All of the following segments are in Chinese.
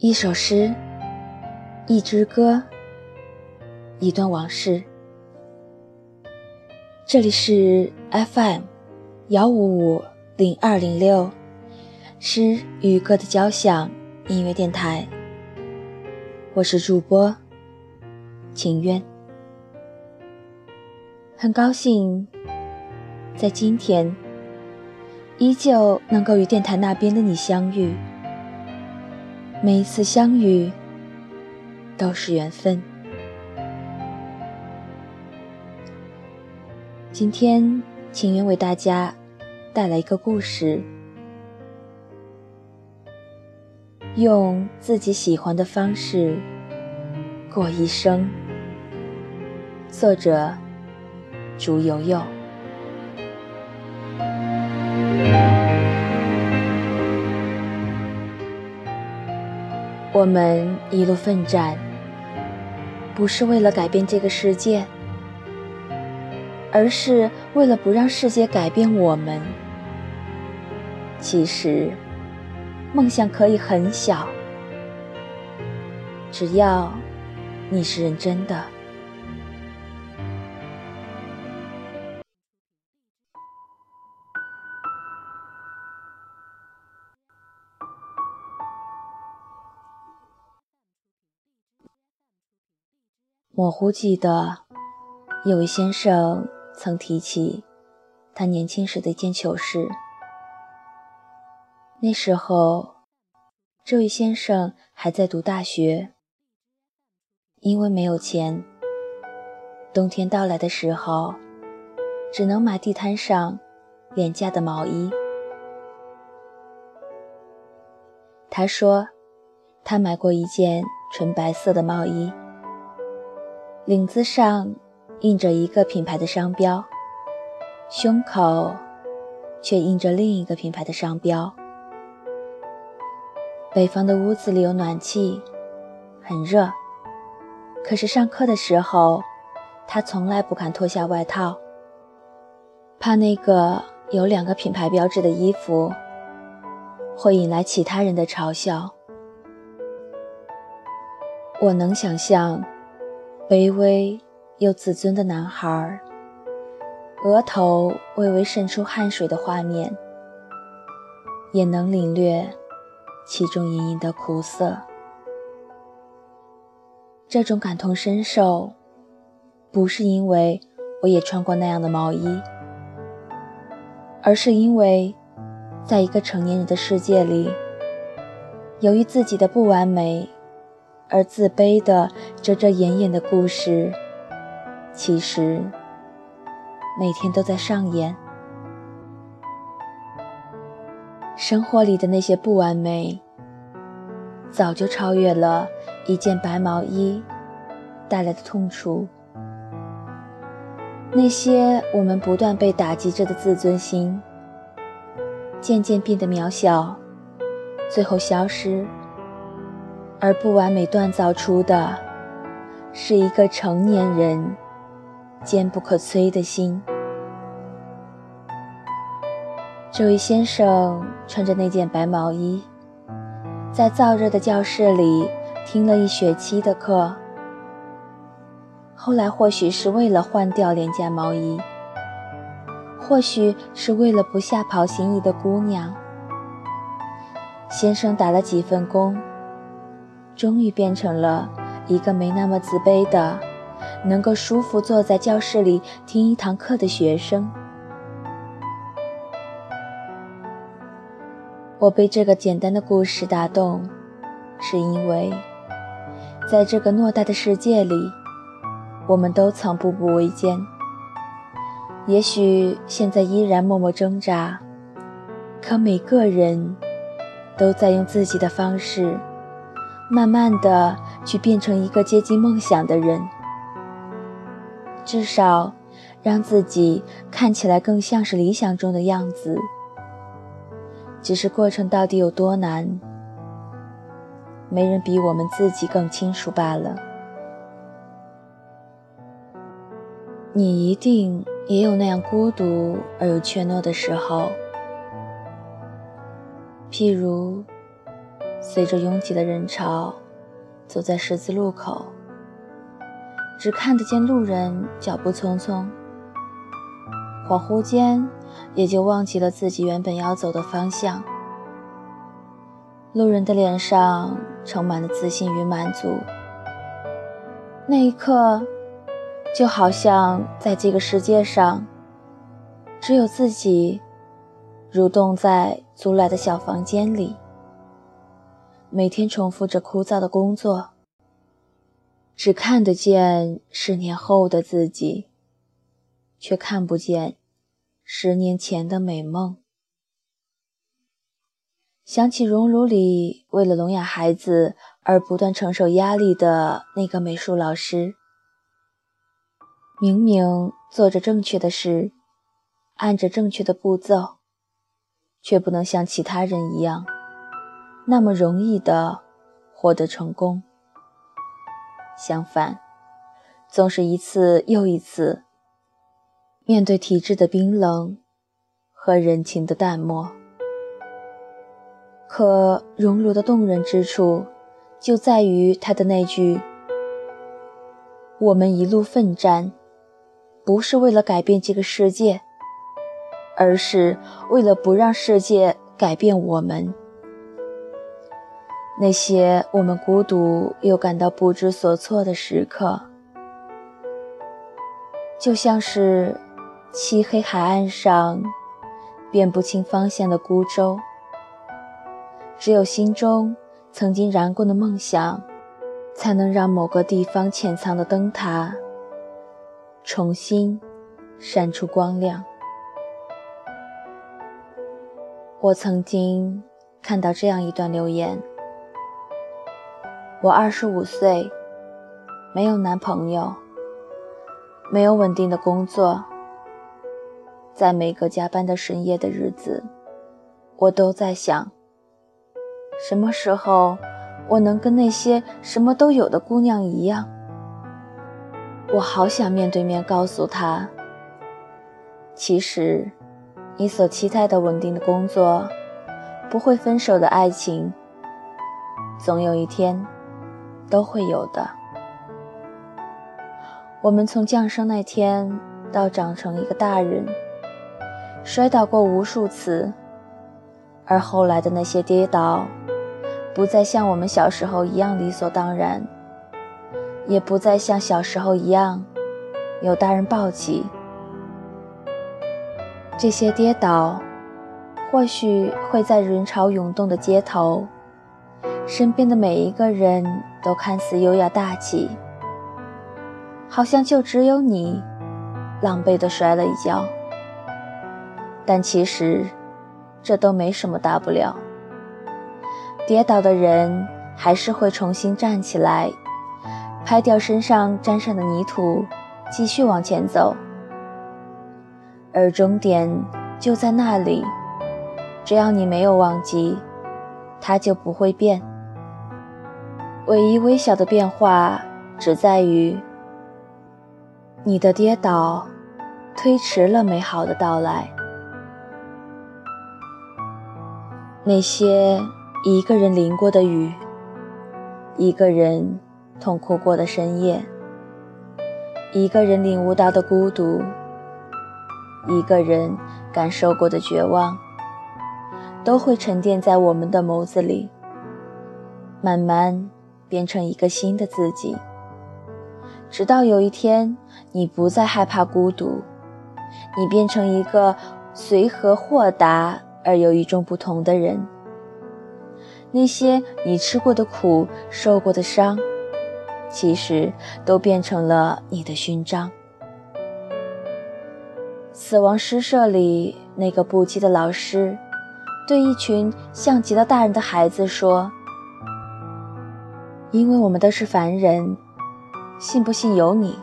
一首诗，一支歌，一段往事。这里是 FM 幺五五零二零六诗与歌的交响音乐电台。我是主播秦渊，很高兴在今天依旧能够与电台那边的你相遇。每一次相遇都是缘分。今天，请愿为大家带来一个故事，用自己喜欢的方式过一生。作者：朱悠悠。我们一路奋战，不是为了改变这个世界，而是为了不让世界改变我们。其实，梦想可以很小，只要你是认真的。模糊记得，有位先生曾提起他年轻时的一件糗事。那时候，这位先生还在读大学，因为没有钱，冬天到来的时候，只能买地摊上廉价的毛衣。他说，他买过一件纯白色的毛衣。领子上印着一个品牌的商标，胸口却印着另一个品牌的商标。北方的屋子里有暖气，很热，可是上课的时候，他从来不敢脱下外套，怕那个有两个品牌标志的衣服会引来其他人的嘲笑。我能想象。卑微又自尊的男孩，额头微微渗出汗水的画面，也能领略其中隐隐的苦涩。这种感同身受，不是因为我也穿过那样的毛衣，而是因为，在一个成年人的世界里，由于自己的不完美。而自卑的遮遮掩掩的故事，其实每天都在上演。生活里的那些不完美，早就超越了一件白毛衣带来的痛楚。那些我们不断被打击着的自尊心，渐渐变得渺小，最后消失。而不完美锻造出的，是一个成年人坚不可摧的心。这位先生穿着那件白毛衣，在燥热的教室里听了一学期的课。后来，或许是为了换掉廉价毛衣，或许是为了不吓跑心仪的姑娘，先生打了几份工。终于变成了一个没那么自卑的，能够舒服坐在教室里听一堂课的学生。我被这个简单的故事打动，是因为在这个偌大的世界里，我们都曾步步维艰。也许现在依然默默挣扎，可每个人都在用自己的方式。慢慢的去变成一个接近梦想的人，至少让自己看起来更像是理想中的样子。只是过程到底有多难，没人比我们自己更清楚罢了。你一定也有那样孤独而又怯懦的时候，譬如。随着拥挤的人潮，走在十字路口，只看得见路人脚步匆匆，恍惚间也就忘记了自己原本要走的方向。路人的脸上充满了自信与满足，那一刻，就好像在这个世界上，只有自己蠕动在租来的小房间里，每天重复着枯燥的工作，只看得见十年后的自己，却看不见十年前的美梦。想起熔炉里为了聋哑孩子而不断承受压力的那个美术老师，明明做着正确的事，按着正确的步骤，却不能像其他人一样那么容易的获得成功。相反，总是一次又一次面对体制的冰冷和人情的淡漠。可熔炉的动人之处，就在于他的那句：“我们一路奋战，不是为了改变这个世界，而是为了不让世界改变我们。”那些我们孤独又感到不知所措的时刻，就像是漆黑海岸上辨不清方向的孤舟。只有心中曾经燃过的梦想，才能让某个地方潜藏的灯塔重新闪出光亮。我曾经看到这样一段留言：我二十五岁，没有男朋友，没有稳定的工作，在每个加班的深夜的日子，我都在想。什么时候我能跟那些什么都有的姑娘一样？我好想面对面告诉她，其实你所期待的稳定的工作，不会分手的爱情，总有一天都会有的。我们从降生那天到长成一个大人，摔倒过无数次，而后来的那些跌倒。不再像我们小时候一样理所当然，也不再像小时候一样有大人抱起。这些跌倒，或许会在人潮涌动的街头，身边的每一个人都看似优雅大气，好像就只有你狼狈地摔了一跤。但其实，这都没什么大不了。跌倒的人还是会重新站起来，拍掉身上沾上的泥土，继续往前走。而终点就在那里，只要你没有忘记，它就不会变。唯一微小的变化，只在于你的跌倒推迟了美好的到来。那些。一个人淋过的雨，一个人痛哭过的深夜，一个人领悟到的孤独，一个人感受过的绝望，都会沉淀在我们的眸子里，慢慢变成一个新的自己。直到有一天，你不再害怕孤独，你变成一个随和豁达而又与众不同的人。那些你吃过的苦、受过的伤，其实都变成了你的勋章。死亡诗社里那个不羁的老师，对一群像极了大人的孩子说：“因为我们都是凡人，信不信由你。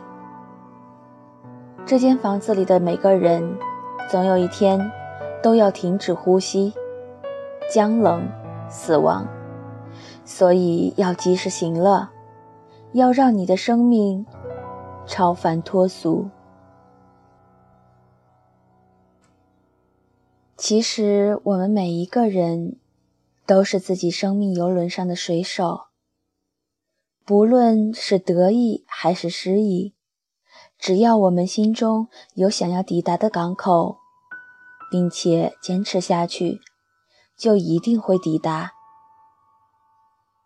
这间房子里的每个人，总有一天都要停止呼吸，僵冷。”死亡，所以要及时行乐，要让你的生命超凡脱俗。其实，我们每一个人都是自己生命游轮上的水手。不论是得意还是失意，只要我们心中有想要抵达的港口，并且坚持下去，就一定会抵达。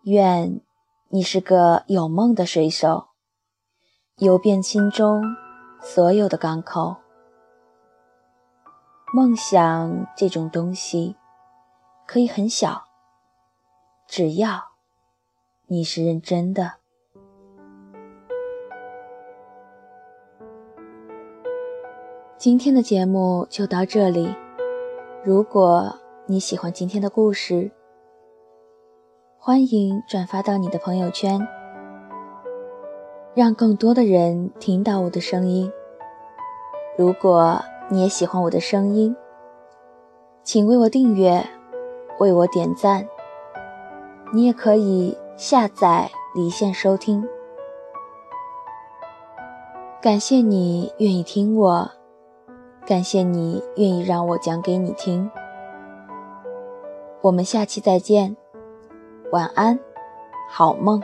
愿你是个有梦的水手，游遍心中所有的港口。梦想这种东西，可以很小，只要你是认真的。今天的节目就到这里。如果你喜欢今天的故事，欢迎转发到你的朋友圈，让更多的人听到我的声音。如果你也喜欢我的声音，请为我订阅，为我点赞。你也可以下载离线收听。感谢你愿意听我。感谢你愿意让我讲给你听，我们下期再见，晚安，好梦。